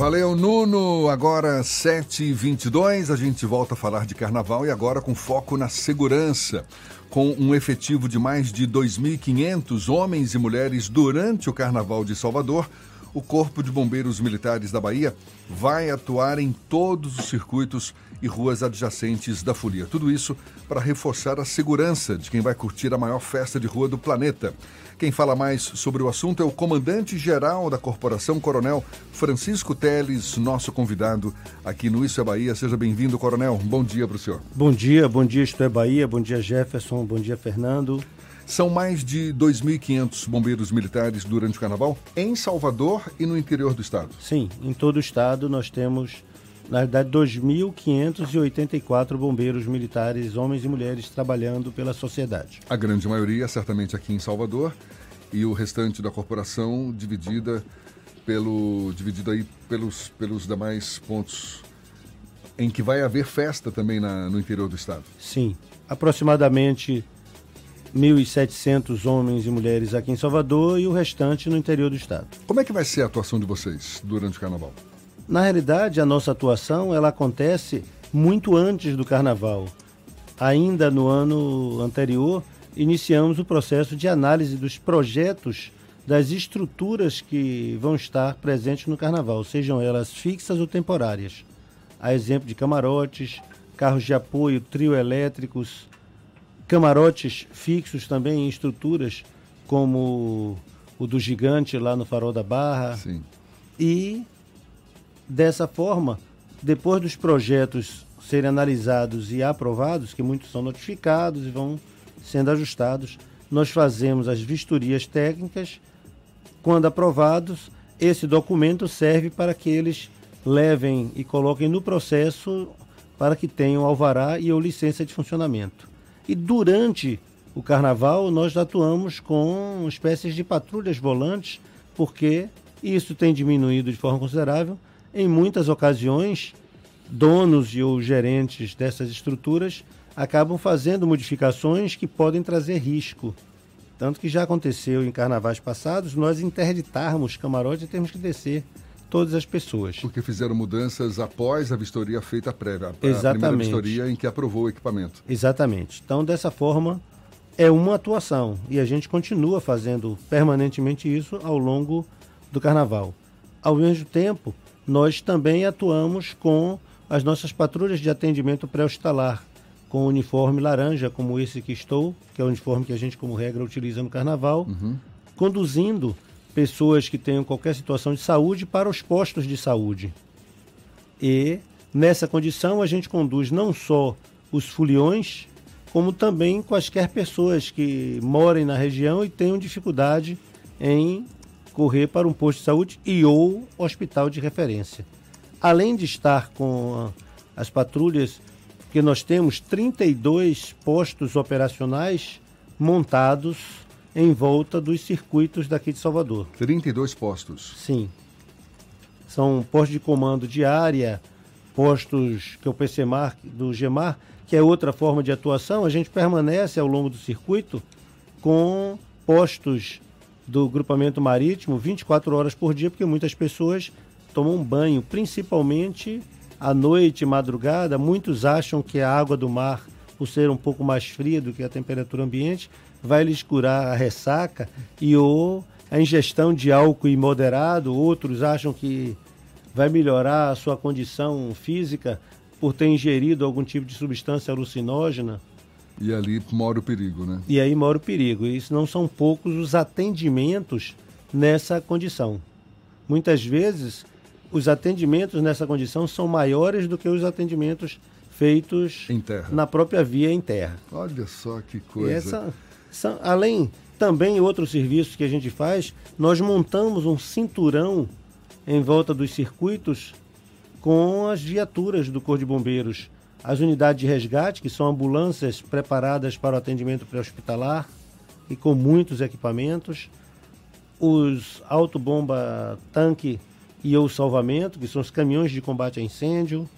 Valeu, Nuno. Agora 7h22, a gente volta a falar de carnaval e agora com foco na segurança. Com um efetivo de mais de 2.500 homens e mulheres durante o Carnaval de Salvador, o Corpo de Bombeiros Militares da Bahia vai atuar em todos os circuitos e ruas adjacentes da folia. Tudo isso para reforçar a segurança de quem vai curtir a maior festa de rua do planeta. Quem fala mais sobre o assunto é o comandante-geral da corporação, Coronel Francisco Teles, nosso convidado aqui no Isso é Bahia. Seja bem-vindo, Coronel. Bom dia para o senhor. Bom dia, bom dia, Isto é Bahia, bom dia, Jefferson, bom dia, Fernando. São mais de 2.500 bombeiros militares durante o carnaval em Salvador e no interior do estado. Sim, em todo o estado nós temos, na verdade, 2.584 bombeiros militares, homens e mulheres, trabalhando pela sociedade. A grande maioria, certamente, aqui em Salvador, e o restante da corporação dividida pelo dividido aí pelos, pelos demais pontos em que vai haver festa também na, no interior do estado. Sim, aproximadamente 1.700 homens e mulheres aqui em Salvador e o restante no interior do estado. Como é que vai ser a atuação de vocês durante o carnaval? Na realidade, a nossa atuação ela acontece muito antes do carnaval. Ainda no ano anterior, iniciamos o processo de análise dos projetos das estruturas que vão estar presentes no carnaval, sejam elas fixas ou temporárias. A exemplo de camarotes, carros de apoio, trio elétricos, camarotes fixos também em estruturas como o do gigante lá no Farol da Barra. Sim. E dessa forma, depois dos projetos serem analisados e aprovados, que muitos são notificados e vão sendo ajustados, nós fazemos as vistorias técnicas. Quando aprovados, esse documento serve para que eles levem e coloquem no processo para que tenham alvará e ou licença de funcionamento. E durante o carnaval, nós atuamos com espécies de patrulhas volantes, porque isso tem diminuído de forma considerável. Em muitas ocasiões, donos e ou gerentes dessas estruturas acabam fazendo modificações que podem trazer risco. Tanto que já aconteceu em carnavais passados, nós interditarmos camarote e temos que descer todas as pessoas. Porque fizeram mudanças após a vistoria feita prévia, a Exatamente. primeira vistoria em que aprovou o equipamento. Exatamente. Então, dessa forma, é uma atuação e a gente continua fazendo permanentemente isso ao longo do carnaval. Ao mesmo tempo, nós também atuamos com as nossas patrulhas de atendimento pré-hospitalar, com uniforme laranja, como esse que estou, que é o uniforme que a gente, como regra, utiliza no carnaval, Uhum. conduzindo pessoas que tenham qualquer situação de saúde para os postos de saúde. E nessa condição a gente conduz não só os foliões, como também quaisquer pessoas que morem na região e tenham dificuldade em correr para um posto de saúde e ou hospital de referência. Além de estar com as patrulhas, que nós temos 32 postos operacionais montados em volta dos circuitos daqui de Salvador. 32 postos. Sim. São postos de comando de área, postos que é o PCMAR, do GEMAR, que é outra forma de atuação. A gente permanece ao longo do circuito com postos do grupamento marítimo 24 horas por dia, porque muitas pessoas tomam banho, principalmente à noite, madrugada. Muitos acham que a água do mar, por ser um pouco mais fria do que a temperatura ambiente, vai lhes curar a ressaca e ou a ingestão de álcool imoderado. Outros acham que vai melhorar a sua condição física por ter ingerido algum tipo de substância alucinógena. E ali mora o perigo, né? E aí mora o perigo. E isso não são poucos os atendimentos nessa condição. Muitas vezes, os atendimentos nessa condição são maiores do que os atendimentos feitos na própria via em terra. Olha só que coisa. essa, são- além, também outros serviços que a gente faz, nós montamos um cinturão em volta dos circuitos com as viaturas do Corpo de Bombeiros. As unidades de resgate, que são ambulâncias preparadas para o atendimento pré-hospitalar e com muitos equipamentos. Os autobomba tanque e ou salvamento, que são os caminhões de combate a incêndio.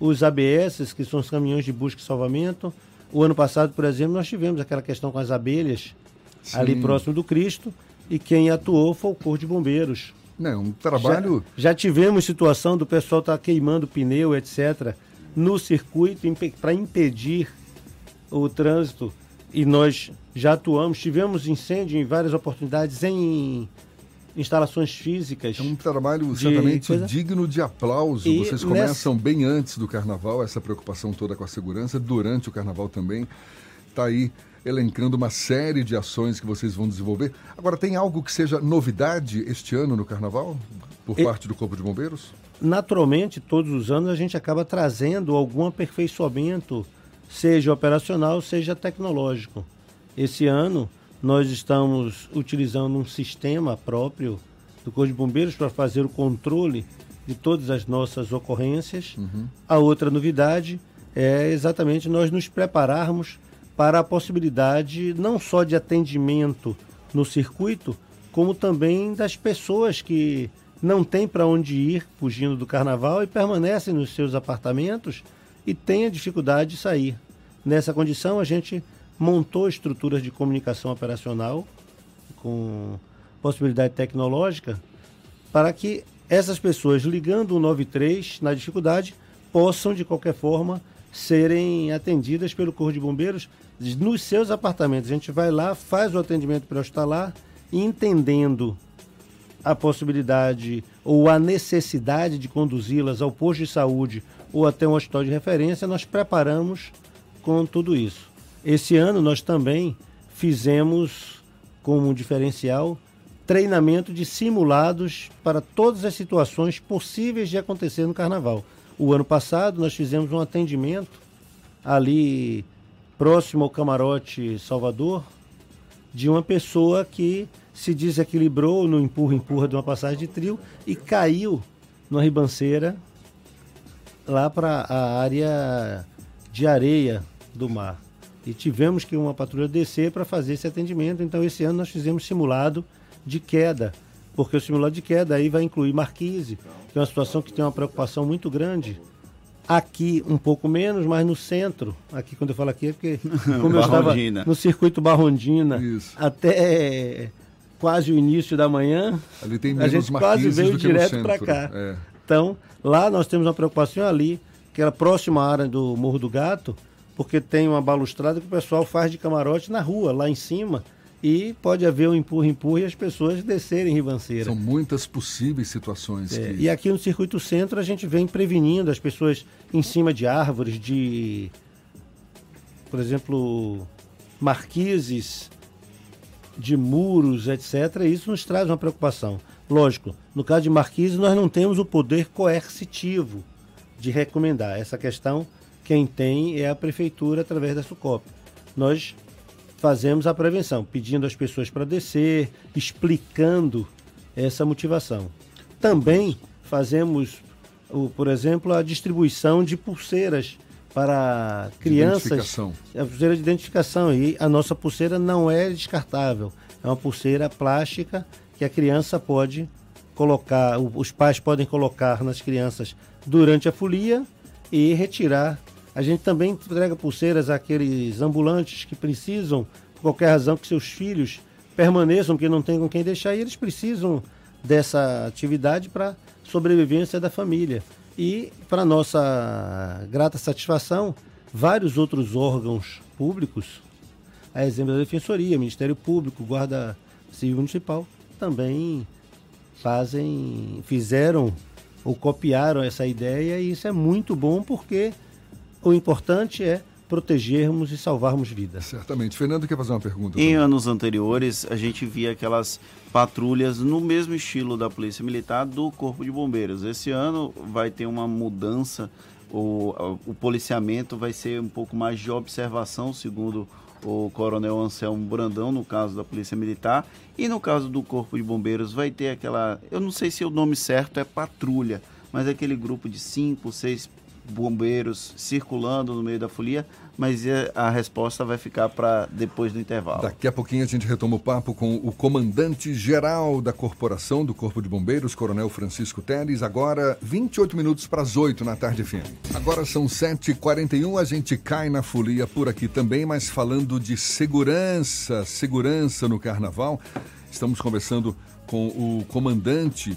Os ABS, que são os caminhões de busca e salvamento. O ano passado, por exemplo, nós tivemos aquela questão com as abelhas ali Sim. próximo do Cristo e quem atuou foi o Corpo de Bombeiros. Não, um trabalho. Já, já tivemos situação do pessoal estar tá queimando pneu, etc., no circuito para impedir o trânsito. E nós já atuamos, tivemos incêndio em várias oportunidades em instalações físicas. É um trabalho certamente coisa... digno de aplauso. E Vocês começam nessa... bem antes do carnaval, essa preocupação toda com a segurança, durante o carnaval também. Está aí elencando uma série de ações que vocês vão desenvolver. Agora, tem algo que seja novidade este ano no carnaval, por e... parte do Corpo de Bombeiros? Naturalmente, todos os anos a gente acaba trazendo algum aperfeiçoamento, seja operacional, seja tecnológico. Esse ano, nós estamos utilizando um sistema próprio do Corpo de Bombeiros para fazer o controle de todas as nossas ocorrências. Uhum. A outra novidade é exatamente nós nos prepararmos para a possibilidade não só de atendimento no circuito, como também das pessoas que não têm para onde ir fugindo do carnaval e permanecem nos seus apartamentos e têm a dificuldade de sair. Nessa condição, a gente montou estruturas de comunicação operacional com possibilidade tecnológica para que essas pessoas ligando o 93 na dificuldade possam de qualquer forma serem atendidas pelo Corpo de Bombeiros nos seus apartamentos. A gente vai lá, faz o atendimento pré-hospitalar, entendendo a possibilidade ou a necessidade de conduzi-las ao posto de saúde ou até um hospital de referência, nós preparamos com tudo isso. Esse ano nós também fizemos como diferencial treinamento de simulados para todas as situações possíveis de acontecer no carnaval. O ano passado nós fizemos um atendimento ali próximo ao camarote Salvador de uma pessoa que se desequilibrou no empurra-empurra de uma passagem de trio e caiu numa ribanceira lá para a área de areia do mar e tivemos que uma patrulha descer para fazer esse atendimento. Então, esse ano nós fizemos simulado de queda, porque o simulado de queda aí vai incluir marquise, que é uma situação que tem uma preocupação muito grande. Aqui um pouco menos, mas no centro, aqui quando eu falo aqui é porque como eu estava no circuito Barrondina Isso. até quase o início da manhã, a gente quase veio direto para cá. É. Então, lá nós temos uma preocupação ali, que era próxima à área do Morro do Gato, porque tem uma balustrada que o pessoal faz de camarote na rua, lá em cima, e pode haver um empurra-empurra e as pessoas descerem ribanceira. São muitas possíveis situações. É, que... E aqui no Circuito Centro a gente vem prevenindo as pessoas em cima de árvores, de, por exemplo, marquises, de muros, etc. Isso nos traz uma preocupação. Lógico, no caso de marquises nós não temos o poder coercitivo de recomendar. Essa questão quem tem é a prefeitura através da Sucop. Nós fazemos a prevenção, pedindo às pessoas para descer, explicando essa motivação. Também fazemos, por exemplo, a distribuição de pulseiras para crianças. A pulseira de identificação. E a nossa pulseira não é descartável. É uma pulseira plástica que a criança pode colocar, os pais podem colocar nas crianças durante a folia e retirar a gente também entrega pulseiras àqueles ambulantes que precisam, por qualquer razão, que seus filhos permaneçam, que não tem com quem deixar, e eles precisam dessa atividade para sobrevivência da família. E, para nossa grata satisfação, vários outros órgãos públicos, a exemplo da Defensoria, Ministério Público, Guarda Civil Municipal, também fazem, fizeram ou copiaram essa ideia e isso é muito bom porque o importante é protegermos e salvarmos vidas. Certamente. Fernando quer fazer uma pergunta. Em também. anos anteriores, a gente via aquelas patrulhas no mesmo estilo da Polícia Militar do Corpo de Bombeiros. Esse ano vai ter uma mudança, o, o policiamento vai ser um pouco mais de observação, segundo o Coronel Anselmo Brandão, no caso da Polícia Militar, e no caso do Corpo de Bombeiros vai ter aquela, eu não sei se o nome certo é patrulha, mas é aquele grupo de cinco, seis bombeiros circulando no meio da folia, mas a resposta vai ficar para depois do intervalo. Daqui a pouquinho a gente retoma o papo com o comandante-geral da corporação do Corpo de Bombeiros, Coronel Francisco Teles, agora 28 minutos para as 8 na tarde FM. Agora são 7h41, a gente cai na folia por aqui também, mas falando de segurança, segurança no carnaval. Estamos conversando com o comandante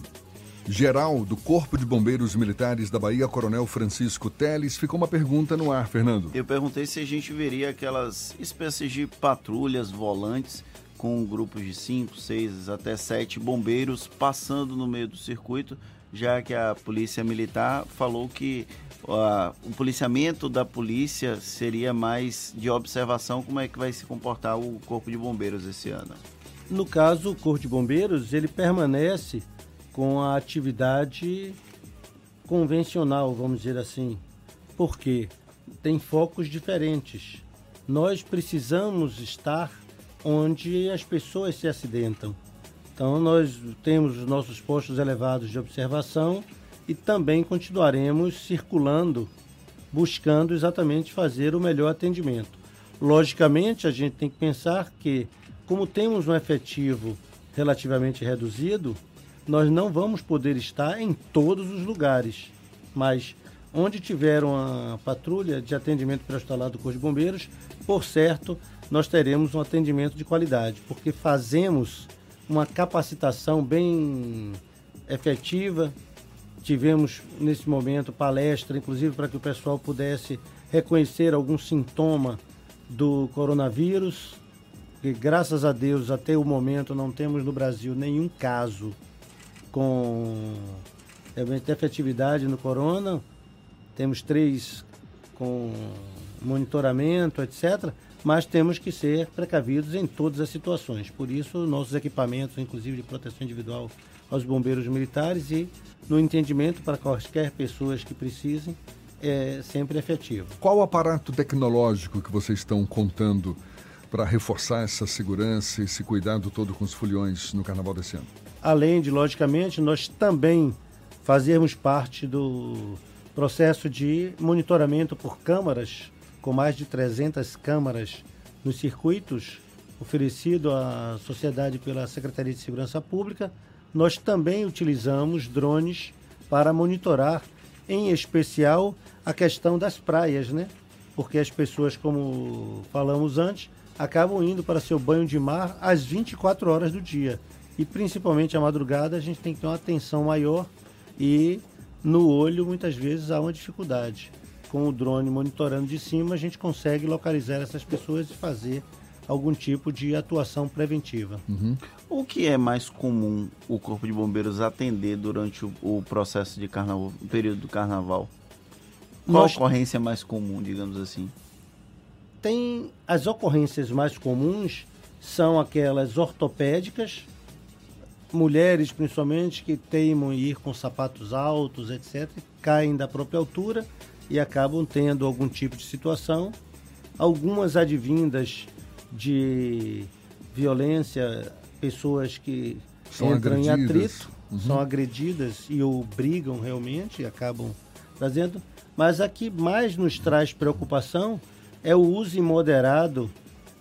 geral do Corpo de Bombeiros Militares da Bahia, Coronel Francisco Teles. Ficou uma pergunta no ar, Fernando. Eu perguntei se a gente veria aquelas espécies de patrulhas volantes com grupos de 5, 6 até 7 bombeiros passando no meio do circuito, já que a Polícia Militar falou que uh, o policiamento da polícia seria mais de observação como é que vai se comportar o Corpo de Bombeiros esse ano. No caso, o Corpo de Bombeiros, ele permanece com a atividade convencional, vamos dizer assim. Porque tem focos diferentes. Nós precisamos estar onde as pessoas se acidentam. Então, nós temos os nossos postos elevados de observação e também continuaremos circulando, buscando exatamente fazer o melhor atendimento. Logicamente, a gente tem que pensar que, como temos um efetivo relativamente reduzido, nós não vamos poder estar em todos os lugares, mas onde tiver uma patrulha de atendimento pré-hospitalar do Corpo de Bombeiros, por certo, nós teremos um atendimento de qualidade, porque fazemos uma capacitação bem efetiva. Tivemos nesse momento palestra, inclusive para que o pessoal pudesse reconhecer algum sintoma do coronavírus. E graças a Deus, até o momento, não temos no Brasil nenhum caso com realmente efetividade no corona. Temos três com monitoramento, etc. Mas temos que ser precavidos em todas as situações. Por isso, nossos equipamentos, inclusive de proteção individual aos bombeiros militares e no entendimento para quaisquer pessoas que precisem, é sempre efetivo. Qual o aparato tecnológico que vocês estão contando para reforçar essa segurança esse cuidado todo com os foliões no carnaval desse ano? Além de, logicamente, nós também fazermos parte do processo de monitoramento por câmaras, com mais de 300 câmaras nos circuitos oferecido à sociedade pela Secretaria de Segurança Pública, nós também utilizamos drones para monitorar, em especial, a questão das praias, né? Porque as pessoas, como falamos antes, acabam indo para seu banho de mar às 24 horas do dia e principalmente à madrugada a gente tem que ter uma atenção maior e no olho muitas vezes há uma dificuldade. Com o drone monitorando de cima a gente consegue localizar essas pessoas e fazer algum tipo de atuação preventiva. Uhum. O que é mais comum o Corpo de Bombeiros atender durante o, o processo de carnaval, o período do carnaval? Qual Nós... a ocorrência mais comum, digamos assim? Tem as ocorrências mais comuns são aquelas ortopédicas, mulheres principalmente que teimam em ir com sapatos altos, etc., caem da própria altura e acabam tendo algum tipo de situação. Algumas advindas de violência, pessoas que são entram agredidas. em atrito, uhum. são agredidas e obrigam realmente, e acabam trazendo. Mas a que mais nos traz preocupação é o uso imoderado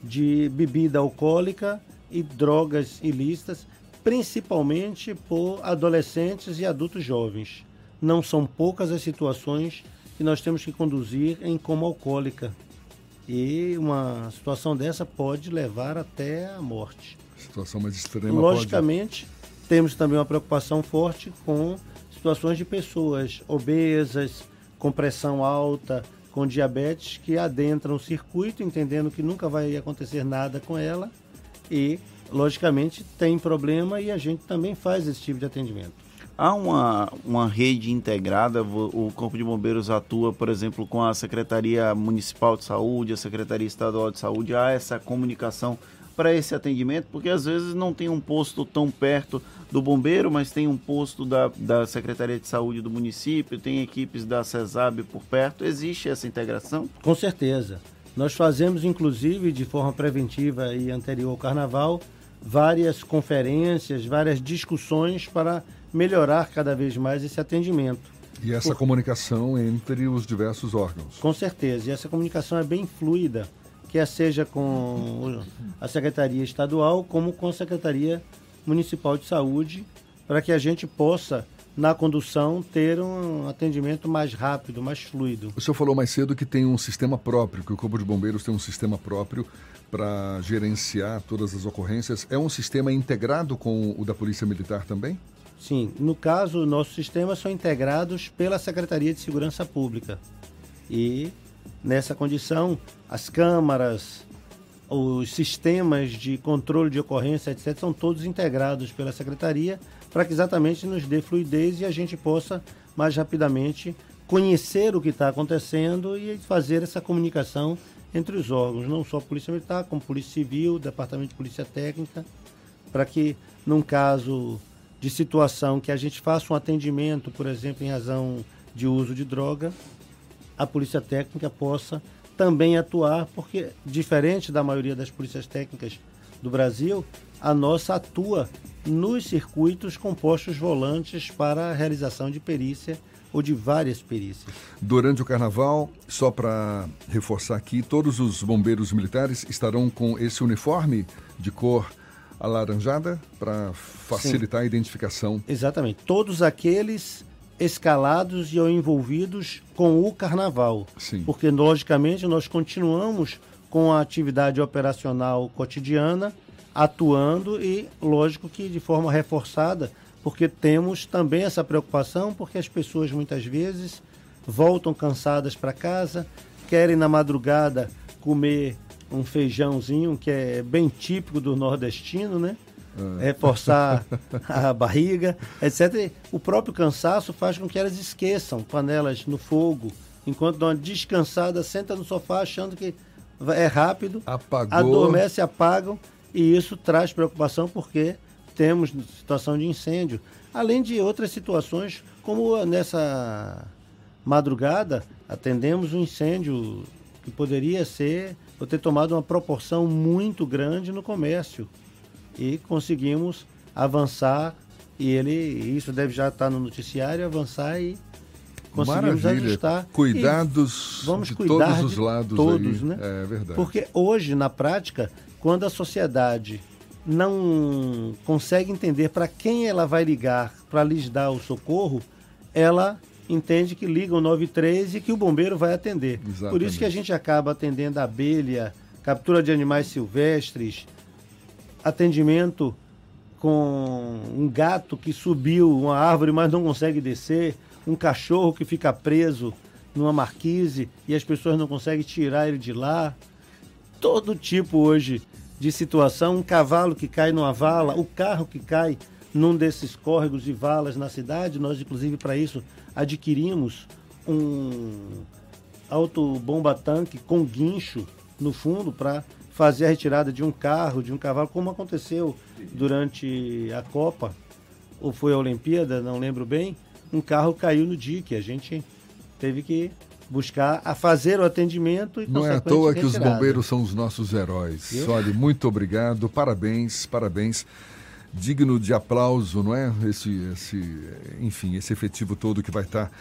de bebida alcoólica e drogas ilícitas principalmente por adolescentes e adultos jovens. Não são poucas as situações que nós temos que conduzir em coma alcoólica. E uma situação dessa pode levar até a morte. Situação mais extrema. Logicamente, pode... temos também uma preocupação forte com situações de pessoas obesas, com pressão alta, com diabetes, que adentram o circuito, entendendo que nunca vai acontecer nada com ela e logicamente tem problema e a gente também faz esse tipo de atendimento. Há uma, uma rede integrada, o Corpo de Bombeiros atua, por exemplo, com a Secretaria Municipal de Saúde, a Secretaria Estadual de Saúde, há essa comunicação para esse atendimento, porque às vezes não tem um posto tão perto do bombeiro, mas tem um posto da, da Secretaria de Saúde do município, tem equipes da CESAB por perto, existe essa integração? Com certeza. Nós fazemos, inclusive, de forma preventiva e anterior ao carnaval, várias conferências, várias discussões para melhorar cada vez mais esse atendimento. E essa Por... comunicação entre os diversos órgãos. Com certeza, e essa comunicação é bem fluida, quer seja com a Secretaria Estadual como com a Secretaria Municipal de Saúde, para que a gente possa na condução, ter um atendimento mais rápido, mais fluido. O senhor falou mais cedo que tem um sistema próprio, que o Corpo de Bombeiros tem um sistema próprio para gerenciar todas as ocorrências. É um sistema integrado com o da Polícia Militar também? Sim, no caso, nossos sistemas são integrados pela Secretaria de Segurança Pública. E nessa condição, as câmaras, os sistemas de controle de ocorrência, etc., são todos integrados pela Secretaria para que exatamente nos dê fluidez e a gente possa mais rapidamente conhecer o que está acontecendo e fazer essa comunicação entre os órgãos, não só Polícia Militar, como Polícia Civil, Departamento de Polícia Técnica, para que, num caso de situação que a gente faça um atendimento, por exemplo, em razão de uso de droga, a Polícia Técnica possa também atuar, porque, diferente da maioria das polícias técnicas do Brasil, a nossa atua nos circuitos com postos volantes para a realização de perícia ou de várias perícias. Durante o carnaval, só para reforçar aqui, todos os bombeiros militares estarão com esse uniforme de cor alaranjada para facilitar Sim. a identificação. Exatamente. Todos aqueles escalados e ou envolvidos com o carnaval. Sim. Porque, logicamente, nós continuamos com a atividade operacional cotidiana, atuando e, lógico que de forma reforçada, porque temos também essa preocupação, porque as pessoas muitas vezes voltam cansadas para casa, querem na madrugada comer um feijãozinho que é bem típico do nordestino, né? É. Reforçar a barriga, etc. O próprio cansaço faz com que elas esqueçam panelas no fogo, enquanto dão uma descansada, senta no sofá achando que é rápido, Apagou. adormece, apagam, e isso traz preocupação porque temos situação de incêndio, além de outras situações, como nessa madrugada atendemos um incêndio que poderia ser ou ter tomado uma proporção muito grande no comércio e conseguimos avançar e ele isso deve já estar no noticiário avançar e conseguimos Maravilha. ajustar cuidados vamos de cuidar todos os lados todos aí. né é verdade porque hoje na prática quando a sociedade não consegue entender para quem ela vai ligar para lhes dar o socorro, ela entende que liga o 93 e que o bombeiro vai atender. Exatamente. Por isso que a gente acaba atendendo a abelha, captura de animais silvestres, atendimento com um gato que subiu uma árvore, mas não consegue descer, um cachorro que fica preso numa marquise e as pessoas não conseguem tirar ele de lá. Todo tipo hoje de situação, um cavalo que cai numa vala, o carro que cai num desses córregos e valas na cidade. Nós, inclusive, para isso, adquirimos um autobomba-tanque com guincho no fundo para fazer a retirada de um carro, de um cavalo, como aconteceu durante a Copa, ou foi a Olimpíada, não lembro bem, um carro caiu no dique. A gente teve que buscar a fazer o atendimento e Não é à toa que os bombeiros são os nossos heróis. Eu? Olha, muito obrigado, parabéns, parabéns. Digno de aplauso, não é? Esse, esse, enfim, esse efetivo todo que vai estar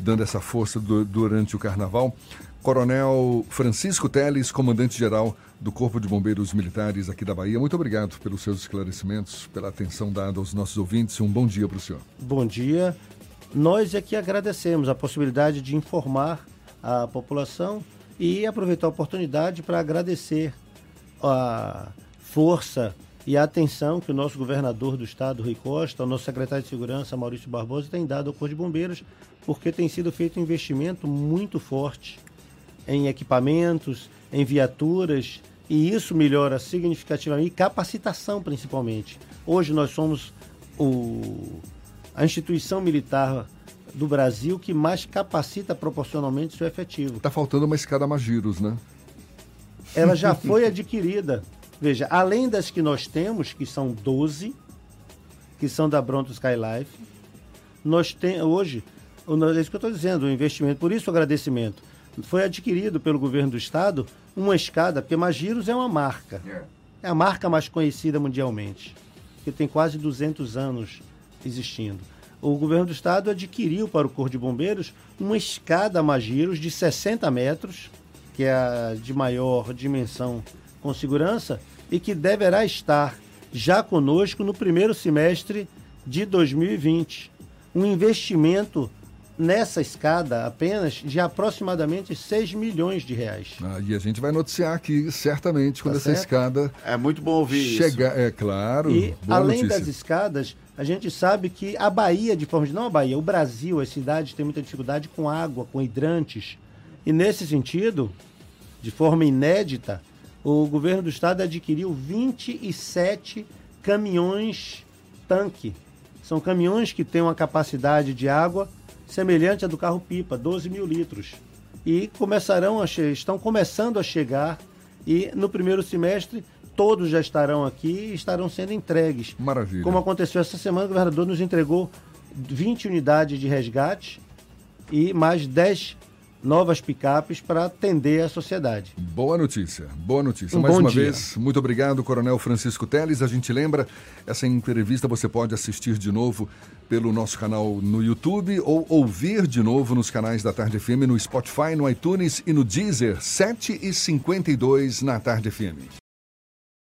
dando essa força do, durante o carnaval. Coronel Francisco Teles, comandante-geral do Corpo de Bombeiros Militares aqui da Bahia. Muito obrigado pelos seus esclarecimentos, pela atenção dada aos nossos ouvintes. Um bom dia para o senhor. Bom dia. Nós é que agradecemos a possibilidade de informar a população e aproveitar a oportunidade para agradecer a força e a atenção que o nosso governador do estado, Rui Costa, o nosso secretário de Segurança, Maurício Barbosa, tem dado ao Corpo de Bombeiros, porque tem sido feito um investimento muito forte em equipamentos, em viaturas, e isso melhora significativamente, capacitação principalmente. Hoje nós somos o a instituição militar do Brasil que mais capacita proporcionalmente seu efetivo. Está faltando uma escada Magiros, né? Ela já foi adquirida. Veja, além das que nós temos, que são 12, que são da Bronto Skylife, nós temos hoje, é isso que eu estou dizendo, o investimento, por isso o agradecimento. Foi adquirido pelo governo do estado uma escada, porque Magiros é uma marca. É, é a marca mais conhecida mundialmente, que tem quase 200 anos existindo. O governo do estado adquiriu para o Corpo de Bombeiros uma escada Magiros de 60 metros, que é a de maior dimensão com segurança, e que deverá estar já conosco no primeiro semestre de 2020. um investimento nessa escada apenas de aproximadamente 6 milhões de reais. Ah, e a gente vai noticiar aqui, certamente, quando tá essa escada. É muito bom ouvir chegar, isso. É claro. E além notícia. das escadas, a gente sabe que a Bahia, de forma de não a Bahia, o Brasil, as cidades têm muita dificuldade com água, com hidrantes. E nesse sentido, de forma inédita, o governo do estado adquiriu 27 caminhões tanque. São caminhões que têm uma capacidade de água semelhante à do carro-pipa, 12 mil litros. E começarão a estão começando a chegar e no primeiro semestre todos já estarão aqui e estarão sendo entregues. Maravilha. Como aconteceu essa semana, o governador nos entregou 20 unidades de resgate e mais 10 novas picapes para atender a sociedade. Boa notícia, boa notícia. Um Mais uma dia. vez, muito obrigado, Coronel Francisco Teles. A gente lembra, essa entrevista você pode assistir de novo pelo nosso canal no YouTube ou ouvir de novo nos canais da Tarde FM, no Spotify, no iTunes e no Deezer, 7 e 52 na Tarde FM.